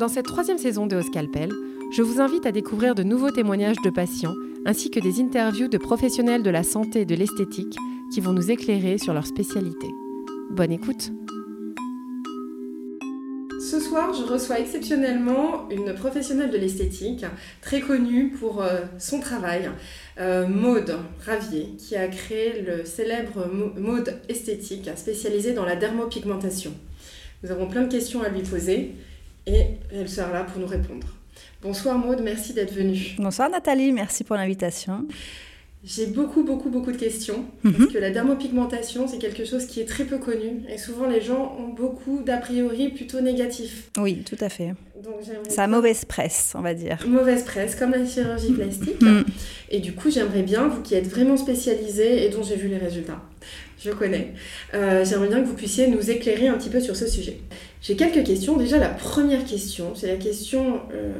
Dans cette troisième saison de Scalpel, je vous invite à découvrir de nouveaux témoignages de patients ainsi que des interviews de professionnels de la santé et de l'esthétique qui vont nous éclairer sur leur spécialité. Bonne écoute Ce soir, je reçois exceptionnellement une professionnelle de l'esthétique, très connue pour euh, son travail, euh, Maude Ravier, qui a créé le célèbre Maude esthétique spécialisé dans la dermopigmentation. Nous avons plein de questions à lui poser et elle sera là pour nous répondre. Bonsoir Maude, merci d'être venue. Bonsoir Nathalie, merci pour l'invitation. J'ai beaucoup, beaucoup, beaucoup de questions. Mhm. Parce que la dermopigmentation, c'est quelque chose qui est très peu connu. Et souvent, les gens ont beaucoup d'a priori plutôt négatifs. Oui, tout à fait. Ça a mauvaise presse, on va dire. Mauvaise presse, comme la chirurgie plastique. Mhm. Et du coup, j'aimerais bien, vous qui êtes vraiment spécialisé et dont j'ai vu les résultats, je connais, euh, j'aimerais bien que vous puissiez nous éclairer un petit peu sur ce sujet. J'ai quelques questions. Déjà, la première question, c'est la question euh,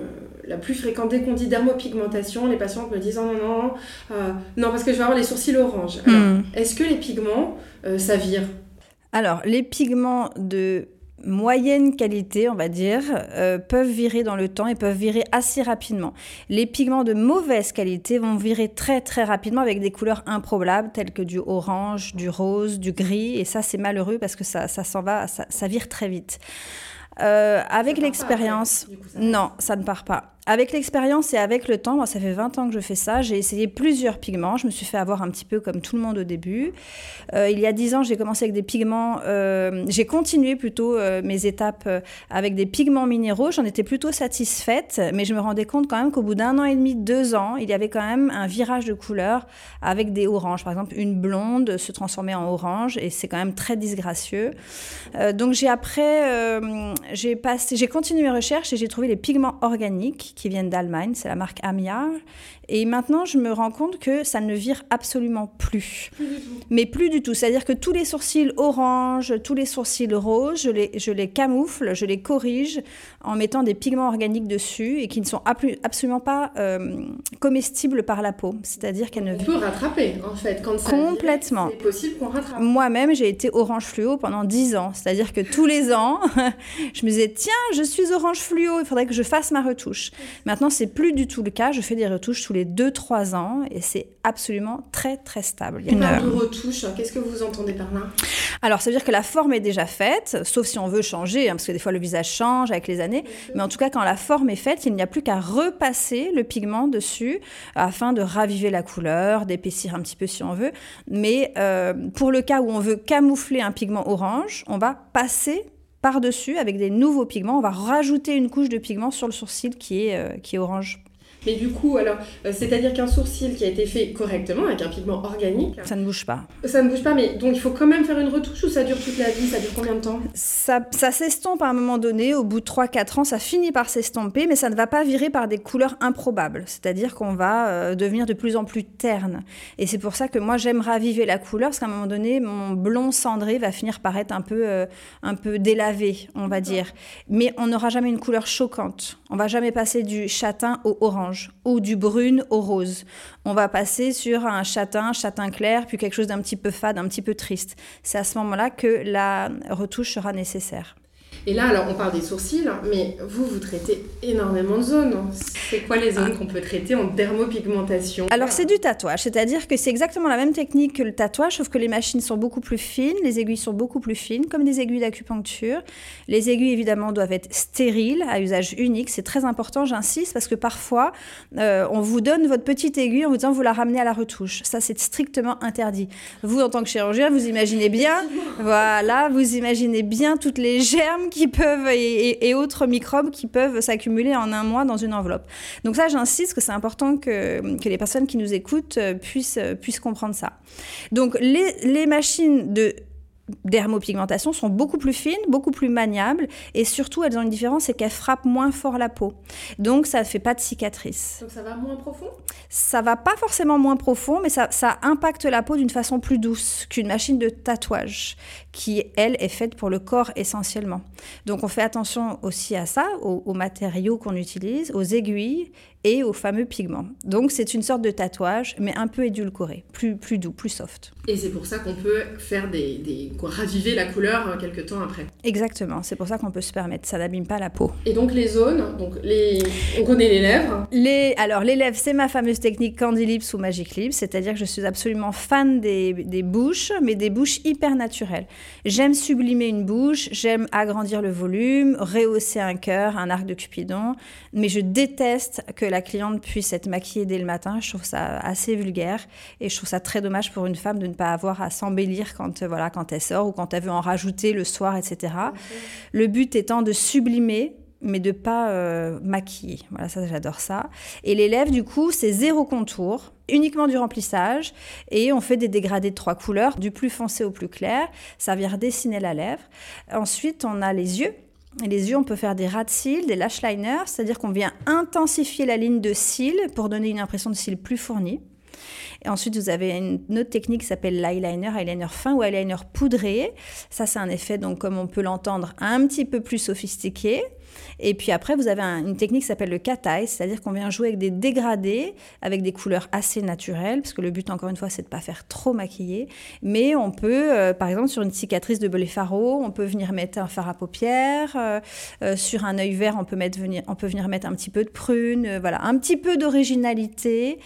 la plus fréquente. Dès qu'on dit dermopigmentation, les patientes me disent oh non, non, euh, non, parce que je vais avoir les sourcils orange. Hmm. Est-ce que les pigments, euh, ça vire? Alors, les pigments de moyenne qualité, on va dire, euh, peuvent virer dans le temps et peuvent virer assez rapidement. Les pigments de mauvaise qualité vont virer très très rapidement avec des couleurs improbables telles que du orange, du rose, du gris. Et ça, c'est malheureux parce que ça, ça s'en va, ça, ça, vire très vite. Euh, avec l'expérience, non, ça ne part pas. Avec l'expérience et avec le temps, moi, ça fait 20 ans que je fais ça. J'ai essayé plusieurs pigments. Je me suis fait avoir un petit peu comme tout le monde au début. Euh, il y a 10 ans, j'ai commencé avec des pigments. Euh, j'ai continué plutôt euh, mes étapes avec des pigments minéraux. J'en étais plutôt satisfaite, mais je me rendais compte quand même qu'au bout d'un an et demi, deux ans, il y avait quand même un virage de couleur avec des oranges. Par exemple, une blonde se transformait en orange et c'est quand même très disgracieux. donc j'ai après, j'ai j'ai continué mes recherches et j'ai trouvé les pigments organiques qui viennent d'Allemagne, c'est la marque Amiar. Et maintenant, je me rends compte que ça ne vire absolument plus. Mais plus du tout. C'est-à-dire que tous les sourcils orange, tous les sourcils roses, je les, je les camoufle, je les corrige en mettant des pigments organiques dessus et qui ne sont absolument pas euh, comestibles par la peau. C'est-à-dire qu'elles ne... On peut rattraper, en fait. Quand ça Complètement. C'est possible qu'on rattrape. Moi-même, j'ai été orange fluo pendant 10 ans. C'est-à-dire que tous les ans, je me disais, tiens, je suis orange fluo, il faudrait que je fasse ma retouche. Maintenant, c'est plus du tout le cas. Je fais des retouches tous les 2-3 ans et c'est absolument très très stable. Il y a une... de retouche, qu'est-ce que vous entendez par là? Alors, ça veut dire que la forme est déjà faite, sauf si on veut changer, hein, parce que des fois le visage change avec les années. Mais en tout cas, quand la forme est faite, il n'y a plus qu'à repasser le pigment dessus afin de raviver la couleur, d'épaissir un petit peu si on veut. Mais euh, pour le cas où on veut camoufler un pigment orange, on va passer par-dessus avec des nouveaux pigments. On va rajouter une couche de pigment sur le sourcil qui est, euh, qui est orange mais du coup, alors, euh, c'est-à-dire qu'un sourcil qui a été fait correctement, avec un pigment organique. Ça ne bouge pas. Ça ne bouge pas, mais donc il faut quand même faire une retouche ou ça dure toute la vie Ça dure combien de temps? Ça, ça s'estompe à un moment donné, au bout de 3-4 ans, ça finit par s'estomper, mais ça ne va pas virer par des couleurs improbables. C'est-à-dire qu'on va euh, devenir de plus en plus terne. Et c'est pour ça que moi, j'aime raviver la couleur, parce qu'à un moment donné, mon blond cendré va finir par être un peu, euh, un peu délavé, on va dire. Mais on n'aura jamais une couleur choquante. On va jamais passer du châtain au orange ou du brune au rose. On va passer sur un châtain, châtain clair, puis quelque chose d'un petit peu fade, un petit peu triste. C'est à ce moment-là que la retouche sera nécessaire. Et là, alors, on parle des sourcils, mais vous, vous traitez énormément de zones. C'est quoi les zones qu'on peut traiter en dermopigmentation? Alors, c'est du tatouage, c'est-à-dire que c'est exactement la même technique que le tatouage, sauf que les machines sont beaucoup plus fines, les aiguilles sont beaucoup plus fines, comme des aiguilles d'acupuncture. Les aiguilles, évidemment, doivent être stériles, à usage unique. C'est très important, j'insiste, parce que parfois, euh, on vous donne votre petite aiguille en vous disant vous la ramenez à la retouche. Ça, c'est strictement interdit. Vous, en tant que chirurgien, vous imaginez bien, voilà, vous imaginez bien toutes les germes qui peuvent et, autres microbes qui peuvent s'accumuler en un mois dans une enveloppe. Donc ça, j'insiste que c'est important que, que, les personnes qui nous écoutent euh, puissent, euh, puissent comprendre ça. Donc les, les machines de dermopigmentation sont beaucoup plus fines, beaucoup plus maniables et surtout elles ont une différence, c'est qu'elles frappent moins fort la peau. Donc ça ne fait pas de cicatrices. Donc ça va moins profond? Ça va pas forcément moins profond, mais ça, ça impacte la peau d'une façon plus douce qu'une machine de tatouage qui, elle, est faite pour le corps essentiellement. Donc on fait attention aussi à ça, aux, aux matériaux qu'on utilise, aux aiguilles et aux fameux pigments. Donc c'est une sorte de tatouage, mais un peu édulcoré, plus, plus doux, plus soft. Et c'est pour ça qu'on peut faire des, raviver la couleur quelques temps après. Exactement, c'est pour ça qu'on peut se permettre, ça n'abîme pas la peau. Et donc les zones, donc les... on connaît les lèvres. Les... Alors les lèvres, c'est ma fameuse technique Candy Lips ou Magic Lips, c'est-à-dire que je suis absolument fan des, des bouches, mais des bouches hyper naturelles. J'aime sublimer une bouche, j'aime agrandir le volume, rehausser un cœur, un arc de Cupidon, mais je déteste que la cliente puisse être maquillée dès le matin. Je trouve ça assez vulgaire et je trouve ça très dommage pour une femme de ne pas avoir à s'embellir quand, voilà, quand elle sort ou quand elle veut en rajouter le soir, etc. Le but étant de sublimer mais de pas euh, maquiller. Voilà, ça j'adore ça. Et les lèvres, du coup, c'est zéro contour, uniquement du remplissage, et on fait des dégradés de trois couleurs, du plus foncé au plus clair. Ça vient dessiner la lèvre. Ensuite, on a les yeux. Et les yeux, on peut faire des ras de cils, des lash liners, c'est-à-dire qu'on vient intensifier la ligne de cils pour donner une impression de cils plus fournie. Et ensuite, vous avez une autre technique qui s'appelle l'eyeliner, eyeliner fin ou eyeliner poudré. Ça, c'est un effet, donc, comme on peut l'entendre, un petit peu plus sophistiqué. Et puis après, vous avez une technique qui s'appelle le cat eye, c'est-à-dire qu'on vient jouer avec des dégradés, avec des couleurs assez naturelles, parce que le but, encore une fois, c'est de ne pas faire trop maquiller. Mais on peut, euh, par exemple, sur une cicatrice de blépharos, on peut venir mettre un fard à paupières. Euh, euh, sur un œil vert, on peut, venir, on peut venir mettre un petit peu de prune. voilà, un petit peu d'originalité,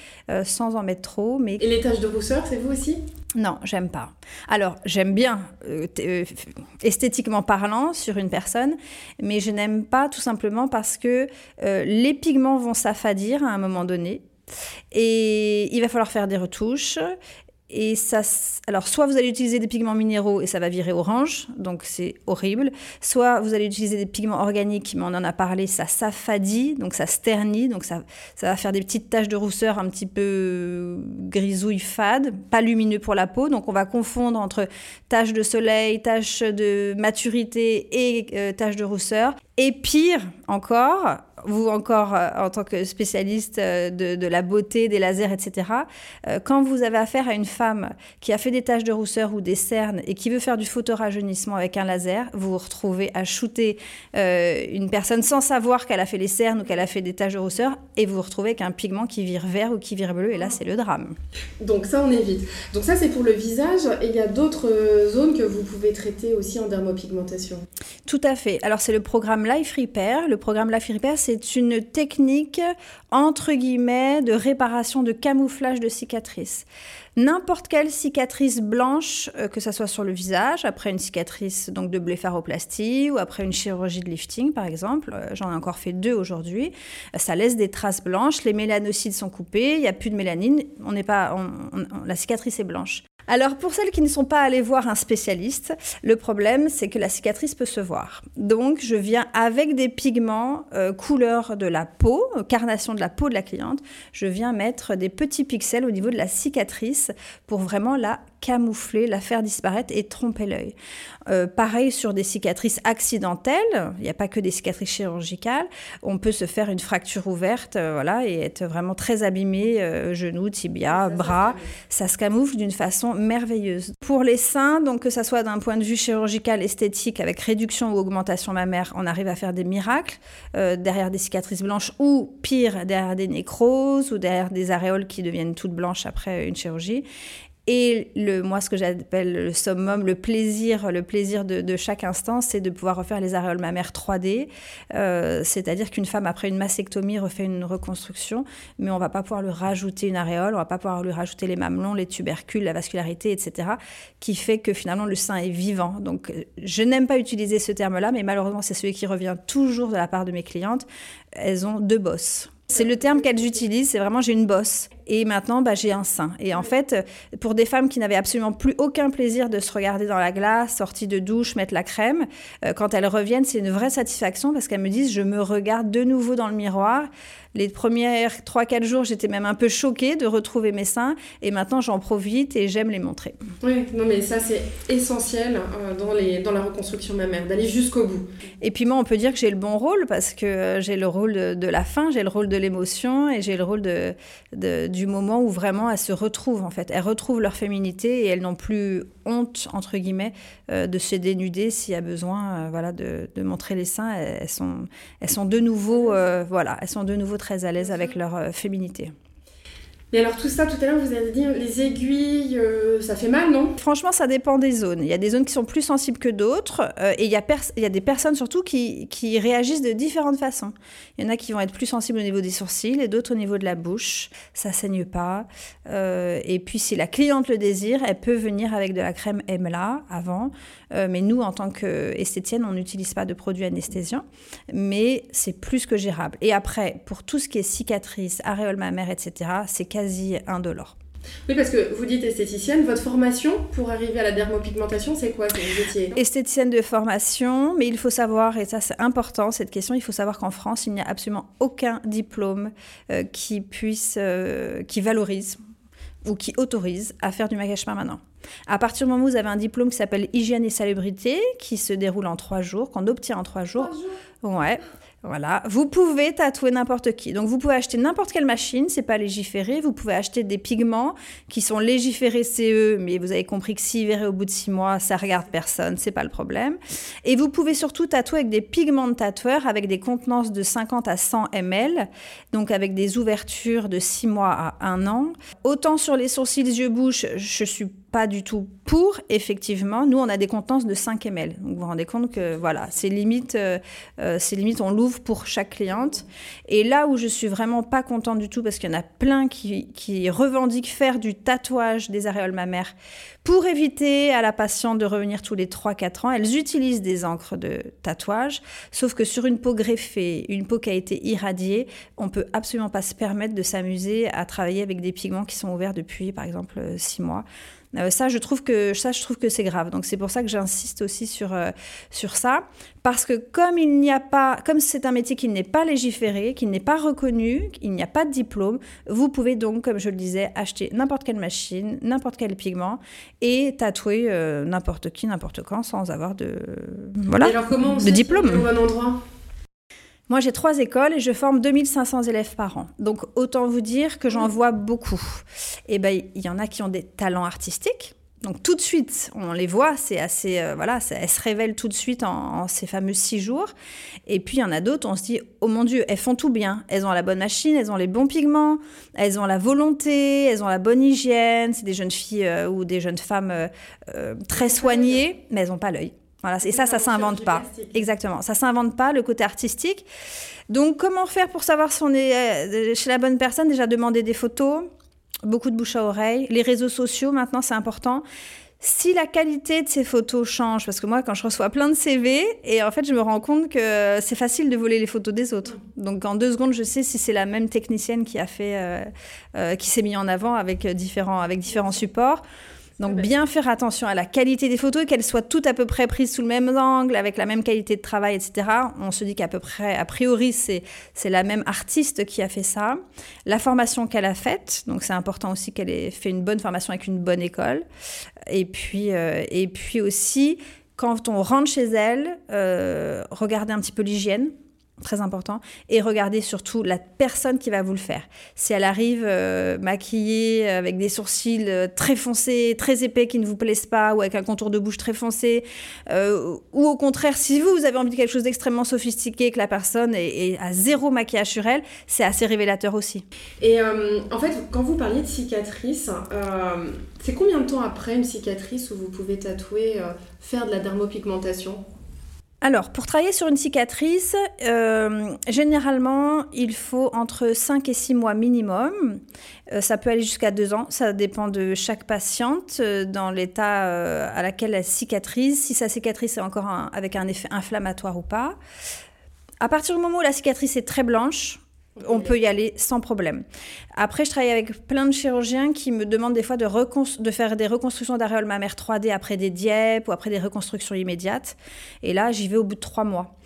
sans en mettre trop. Mais... Et les taches de rousseur, c'est vous aussi? Non, j'aime pas. Alors, j'aime bien euh, euh, esthétiquement parlant sur une personne, mais je n'aime pas tout simplement parce que euh, les pigments vont s'affadir à un moment donné. Et il va falloir faire des retouches. Et ça, alors soit vous allez utiliser des pigments minéraux et ça va virer orange, donc c'est horrible. Soit vous allez utiliser des pigments organiques, mais on en a parlé, ça s'affadit, donc ça sternit, donc ça, ça va faire des petites taches de rousseur un petit peu grisouille fade, pas lumineux pour la peau. Donc on va confondre entre taches de soleil, taches de maturité et euh, taches de rousseur. Et pire encore, vous encore euh, en tant que spécialiste euh, de, la beauté, des lasers, etc., euh, quand vous avez affaire à une femme qui a fait des taches de rousseur ou des cernes et qui veut faire du photorajeunissement avec un laser, vous vous retrouvez à shooter une personne sans savoir qu'elle a fait les cernes ou qu'elle a fait des taches de rousseur et vous vous retrouvez avec un pigment qui vire vert ou qui vire bleu et là c'est le drame. Donc ça on évite. Donc ça c'est pour le visage et il y a d'autres zones que vous pouvez traiter aussi en dermopigmentation. Tout à fait. Alors c'est le programme Life Repair. Le programme Life Repair c'est c'est une technique, entre guillemets, de réparation, de camouflage de cicatrices. N'importe quelle cicatrice blanche, euh, que ce soit sur le visage, après une cicatrice donc de blépharoplastie ou après une chirurgie de lifting par exemple, euh, j'en ai encore fait deux aujourd'hui, euh, ça laisse des traces blanches, les mélanocytes sont coupés, il n'y a plus de mélanine, on n'est pas, la cicatrice est blanche. Alors pour celles qui ne sont pas allées voir un spécialiste, le problème c'est que la cicatrice peut se voir. Donc je viens avec des pigments couleur de la peau, carnation de la peau de la cliente, je viens mettre des petits pixels au niveau de la cicatrice pour vraiment la camoufler, la faire disparaître et tromper l'œil. Euh, pareil sur des cicatrices accidentelles, il n'y a pas que des cicatrices chirurgicales, on peut se faire une fracture ouverte euh, voilà, et être vraiment très abîmé, euh, genou, tibia, bras, ça se camoufle d'une façon merveilleuse. Pour les seins, donc que ça soit d'un point de vue chirurgical, esthétique, avec réduction ou augmentation mammaire, on arrive à faire des miracles derrière des cicatrices blanches ou pire, derrière des nécroses ou derrière des aréoles qui deviennent toutes blanches après une chirurgie. Et le, moi, ce que j'appelle le summum, le plaisir, le plaisir de, chaque instant, c'est de pouvoir refaire les aréoles mammaires 3D. Euh, c'est-à-dire qu'une femme, après une mastectomie, refait une reconstruction, mais on va pas pouvoir lui rajouter une aréole, on va pas pouvoir lui rajouter les mamelons, les tubercules, la vascularité, etc., qui fait que finalement le sein est vivant. Donc, je n'aime pas utiliser ce terme-là, mais malheureusement, c'est celui qui revient toujours de la part de mes clientes. Elles ont deux bosses. C'est le terme qu'elles utilisent, c'est vraiment j'ai une bosse et maintenant bah, j'ai un sein. Et en fait, pour des femmes qui n'avaient absolument plus aucun plaisir de se regarder dans la glace, sortie de douche, mettre la crème, euh, quand elles reviennent, c'est une vraie satisfaction parce qu'elles me disent je me regarde de nouveau dans le miroir. Les premières 3-4 jours, j'étais même un peu choquée de retrouver mes seins et maintenant j'en profite et j'aime les montrer. Oui, non mais ça c'est essentiel euh, dans, les, dans la reconstruction mammaire, d'aller jusqu'au bout. Et puis moi on peut dire que j'ai le bon rôle parce que euh, j'ai le rôle de, la fin, j'ai le rôle de l'émotion et j'ai le rôle de, de du moment où vraiment elles se retrouvent en fait. Elles retrouvent leur féminité et elles n'ont plus honte entre guillemets euh, de se dénuder s'il y a besoin, euh, voilà, de, montrer les seins. Elles, sont, elles sont de nouveau, euh, voilà, elles sont de nouveau très à l'aise avec leur féminité. Et alors tout ça, tout à l'heure, vous avez dit les aiguilles, euh, ça fait mal, non? Franchement, ça dépend des zones. Il y a des zones qui sont plus sensibles que d'autres, euh, et il y, a des personnes surtout qui, réagissent de différentes façons. Il y en a qui vont être plus sensibles au niveau des sourcils, et d'autres au niveau de la bouche. Ça saigne pas. Euh, et puis si la cliente le désire, elle peut venir avec de la crème EMLA avant. mais nous, en tant qu'esthétienne, on n'utilise pas de produits anesthésiants, mais c'est plus que gérable. Et après, pour tout ce qui est cicatrices, aréoles mammaires, etc., c'est quasi quasi indolore. Oui, parce que vous dites esthéticienne, votre formation pour arriver à la dermopigmentation, c'est quoi que vous étiez Esthéticienne de formation, mais il faut savoir, et ça c'est important cette question, il faut savoir qu'en France, il n'y a absolument aucun diplôme euh, qui puisse, euh, qui valorise ou qui autorise à faire du maquillage permanent. À partir du moment où vous avez un diplôme qui s'appelle hygiène et salubrité, qui se déroule en trois jours, qu'on obtient en trois jours, trois jours. ouais, voilà, vous pouvez tatouer n'importe qui. Donc vous pouvez acheter n'importe quelle machine, c'est pas légiféré. Vous pouvez acheter des pigments qui sont légiférés CE, mais vous avez compris que s'ils verraient au bout de six mois, ça regarde personne, c'est pas le problème. Et vous pouvez surtout tatouer avec des pigments de tatoueur avec des contenances de 50 à 100 ml, donc avec des ouvertures de six mois à un an. Autant sur les sourcils, yeux, bouche, je suis pas du tout pour, effectivement. Nous, on a des contenances de 5 ml. Donc, vous vous rendez compte que, voilà, c'est limite, euh, euh, c'est limite, on l'ouvre pour chaque cliente. Et là où je suis vraiment pas contente du tout, parce qu'il y en a plein qui, qui revendiquent faire du tatouage des aréoles mammaires pour éviter à la patiente de revenir tous les 3-4 ans, elles utilisent des encres de tatouage, sauf que sur une peau greffée, une peau qui a été irradiée, on peut absolument pas se permettre de s'amuser à travailler avec des pigments qui sont ouverts depuis, par exemple, 6 mois. Euh, ça, je trouve que ça, je trouve que c'est grave. Donc c'est pour ça que j'insiste aussi sur euh, sur ça, parce que comme il n'y a pas, comme c'est un métier qui n'est pas légiféré, qui n'est pas reconnu, il n'y a pas de diplôme, vous pouvez donc, comme je le disais, acheter n'importe quelle machine, n'importe quel pigment et tatouer euh, n'importe qui, n'importe quand, sans avoir de voilà, alors comment de diplôme. Au bon endroit? Moi, j'ai trois écoles et je forme 2500 élèves par an. Donc, autant vous dire que j'en vois beaucoup. Et eh ben, il y en a qui ont des talents artistiques. Donc, tout de suite, on les voit, c'est assez, euh, voilà, elles se révèlent tout de suite en, ces fameux six jours. Et puis, il y en a d'autres, on se dit, oh mon Dieu, elles font tout bien. Elles ont la bonne machine, elles ont les bons pigments, elles ont la volonté, elles ont la bonne hygiène. C'est des jeunes filles euh, ou des jeunes femmes euh, très soignées, mais elles n'ont pas l'œil. Voilà, et ça, ça s'invente pas. Exactement, ça s'invente pas, le côté artistique. Donc, comment faire pour savoir si on est euh, chez la bonne personne? Déjà, demander des photos, beaucoup de bouche à oreille. Les réseaux sociaux, maintenant, c'est important. Si la qualité de ces photos change, parce que moi, quand je reçois plein de CV, et en fait, je me rends compte que c'est facile de voler les photos des autres. Donc, en deux secondes, je sais si c'est la même technicienne qui a fait, euh, euh, qui s'est mis en avant avec différents, avec différents supports. Donc bien faire attention à la qualité des photos, qu'elles soient toutes à peu près prises sous le même angle, avec la même qualité de travail, etc. On se dit qu'à peu près, a priori, c'est la même artiste qui a fait ça. La formation qu'elle a faite, donc c'est important aussi qu'elle ait fait une bonne formation avec une bonne école. Et puis, euh, et puis aussi, quand on rentre chez elle, euh, regarder un petit peu l'hygiène très important, et regardez surtout la personne qui va vous le faire. Si elle arrive euh, maquillée avec des sourcils euh, très foncés, très épais qui ne vous plaisent pas, ou avec un contour de bouche très foncé, euh, ou au contraire, si vous, vous avez envie de quelque chose d'extrêmement sophistiqué, que la personne est, à zéro maquillage sur elle, c'est assez révélateur aussi. Et en fait, quand vous parliez de cicatrice, c'est combien de temps après une cicatrice où vous pouvez tatouer, faire de la dermopigmentation? Alors, pour travailler sur une cicatrice, euh, généralement, il faut entre 5 et 6 mois minimum. Euh, ça peut aller jusqu'à 2 ans. Ça dépend de chaque patiente, euh, dans l'état à laquelle elle cicatrise, si sa cicatrice est encore avec un effet inflammatoire ou pas. À partir du moment où la cicatrice est très blanche, on peut y aller sans problème. Après, je travaille avec plein de chirurgiens qui me demandent des fois de, faire des reconstructions d'aréoles mammaires 3D après des dièpes ou après des reconstructions immédiates. Et là, j'y vais au bout de trois mois.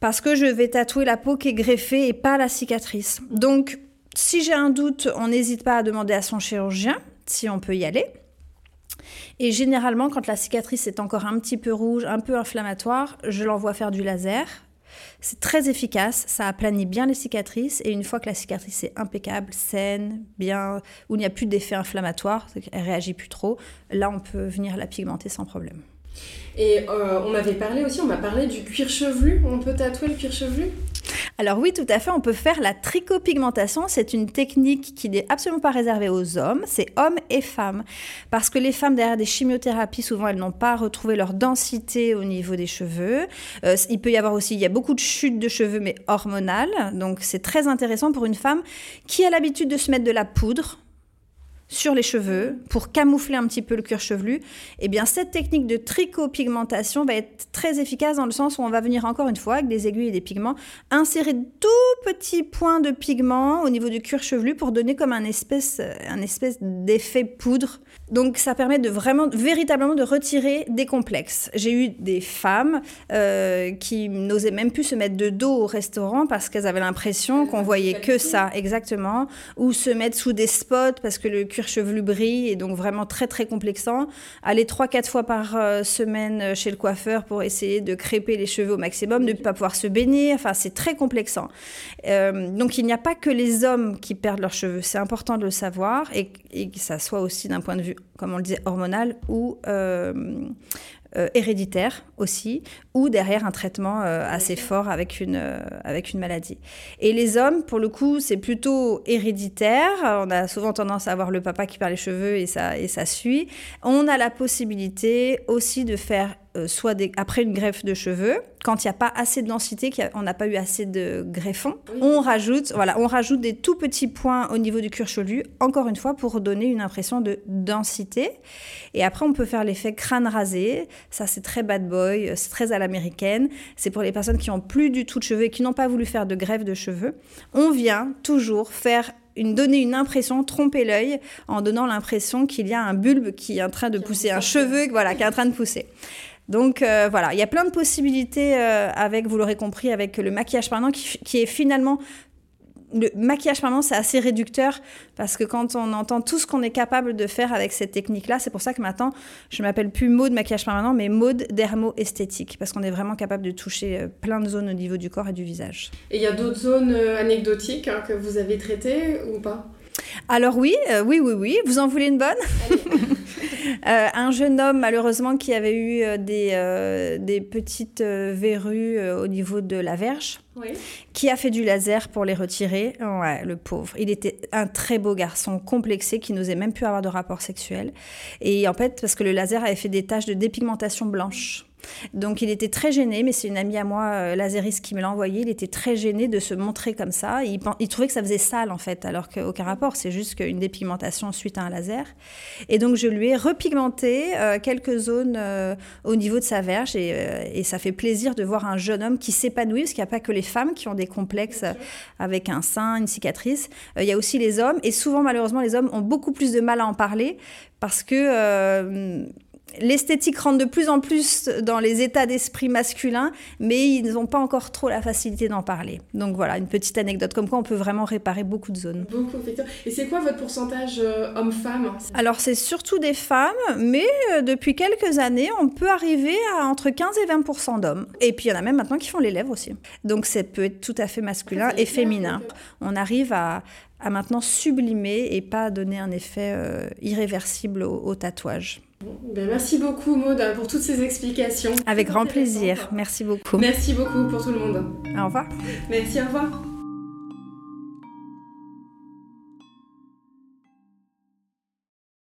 Parce que je vais tatouer la peau qui est greffée et pas la cicatrice. Donc, si j'ai un doute, on n'hésite pas à demander à son chirurgien si on peut y aller. Et généralement, quand la cicatrice est encore un petit peu rouge, un peu inflammatoire, je l'envoie faire du laser c'est très efficace, ça aplanit bien les cicatrices et une fois que la cicatrice est impeccable, saine, bien, où il n'y a plus d'effet inflammatoire, elle réagit plus trop, là on peut venir la pigmenter sans problème. Et euh, on avait parlé aussi, on m'a parlé du cuir chevelu. On peut tatouer le cuir chevelu? Alors oui, tout à fait, on peut faire la tricopigmentation. C'est une technique qui n'est absolument pas réservée aux hommes, c'est hommes et femmes. Parce que les femmes, derrière des chimiothérapies, souvent, elles n'ont pas retrouvé leur densité au niveau des cheveux. Euh, il peut y avoir aussi, il y a beaucoup de chutes de cheveux, mais hormonales. Donc c'est très intéressant pour une femme qui a l'habitude de se mettre de la poudre sur les cheveux pour camoufler un petit peu le cuir chevelu, eh bien cette technique de tricopigmentation va être très efficace dans le sens où on va venir encore une fois avec des aiguilles et des pigments insérer tout petits points de pigment au niveau du cuir chevelu pour donner comme un espèce, un espèce d'effet poudre. Donc ça permet de vraiment, véritablement de retirer des complexes. J'ai eu des femmes euh, qui n'osaient même plus se mettre de dos au restaurant parce qu'elles avaient l'impression qu'on voyait que ça, exactement, ou se mettre sous des spots parce que le cuir chevelu brille et donc vraiment très très complexant. Aller trois quatre fois par euh, semaine chez le coiffeur pour essayer de crêper les cheveux au maximum, de ne pas pouvoir se baigner. Enfin, c'est très complexant. Euh, donc il n'y a pas que les hommes qui perdent leurs cheveux. C'est important de le savoir et, et que ça soit aussi d'un point de vue, comme on le disait, hormonal ou euh, euh, héréditaire aussi, ou derrière un traitement euh, assez fort avec une, avec une maladie. Et les hommes, pour le coup, c'est plutôt héréditaire. On a souvent tendance à avoir le papa qui perd les cheveux et ça, et ça suit. On a la possibilité aussi de faire soit des, après une greffe de cheveux, quand il n'y a pas assez de densité, qu'on n'a pas eu assez de greffons, on rajoute, voilà, on rajoute des tout petits points au niveau du cuir chevelu, encore une fois pour donner une impression de densité. Et après, on peut faire l'effet crâne rasé. Ça, c'est très bad boy, c'est très à l'américaine. C'est pour les personnes qui ont plus du tout de cheveux et qui n'ont pas voulu faire de greffe de cheveux. On vient toujours faire une, donner une impression, tromper l'œil en donnant l'impression qu'il y a un bulbe qui est en train de pousser, un cheveu voilà, qui est en train de pousser. Donc euh, voilà, il y a plein de possibilités euh, avec, vous l'aurez compris, avec le maquillage permanent qui, est finalement le maquillage permanent, c'est assez réducteur parce que quand on entend tout ce qu'on est capable de faire avec cette technique-là, c'est pour ça que maintenant, je m'appelle plus mode maquillage permanent, mais mode dermo-esthétique parce qu'on est vraiment capable de toucher euh, plein de zones au niveau du corps et du visage. Et il y a d'autres zones anecdotiques hein, que vous avez traitées ou pas? Alors oui, oui, oui, oui. Vous en voulez une bonne Euh, un jeune homme, malheureusement, qui avait eu euh, des, euh, des petites verrues au niveau de la verge. qui a fait du laser pour les retirer. Ouais, le pauvre. Il était un très beau garçon, complexé, qui n'osait même plus avoir de rapport sexuel. Et en fait, parce que le laser avait fait des taches de dépigmentation blanche. Donc il était très gêné, mais c'est une amie à moi, euh, Lazériste, qui me l'a envoyé. Il était très gêné de se montrer comme ça. Il, trouvait que ça faisait sale en fait, alors qu'aucun rapport. C'est juste qu'une dépigmentation suite à un laser. Et donc je lui ai repigmenté euh, quelques zones euh, au niveau de sa verge et, ça fait plaisir de voir un jeune homme qui s'épanouit, parce qu'il n'y a pas que les femmes qui ont des complexes avec un sein, une cicatrice. il y a aussi les hommes et souvent malheureusement les hommes ont beaucoup plus de mal à en parler parce que l'esthétique rentre de plus en plus dans les états d'esprit masculins, mais ils n'ont pas encore trop la facilité d'en parler. Donc voilà, une petite anecdote comme quoi on peut vraiment réparer beaucoup de zones. Beaucoup, Et c'est quoi votre pourcentage euh, homme-femme? Alors c'est surtout des femmes, mais euh, depuis quelques années, on peut arriver à entre 15 et 20 d'hommes. Et puis il y en a même maintenant qui font les lèvres aussi. Donc ça peut être tout à fait masculin et féminin. On arrive à, maintenant sublimer et pas donner un effet euh, irréversible au tatouage. Ben, merci beaucoup Maud pour toutes ces explications. Avec grand plaisir. Merci beaucoup. Merci beaucoup pour tout le monde. Au revoir. Merci, au revoir.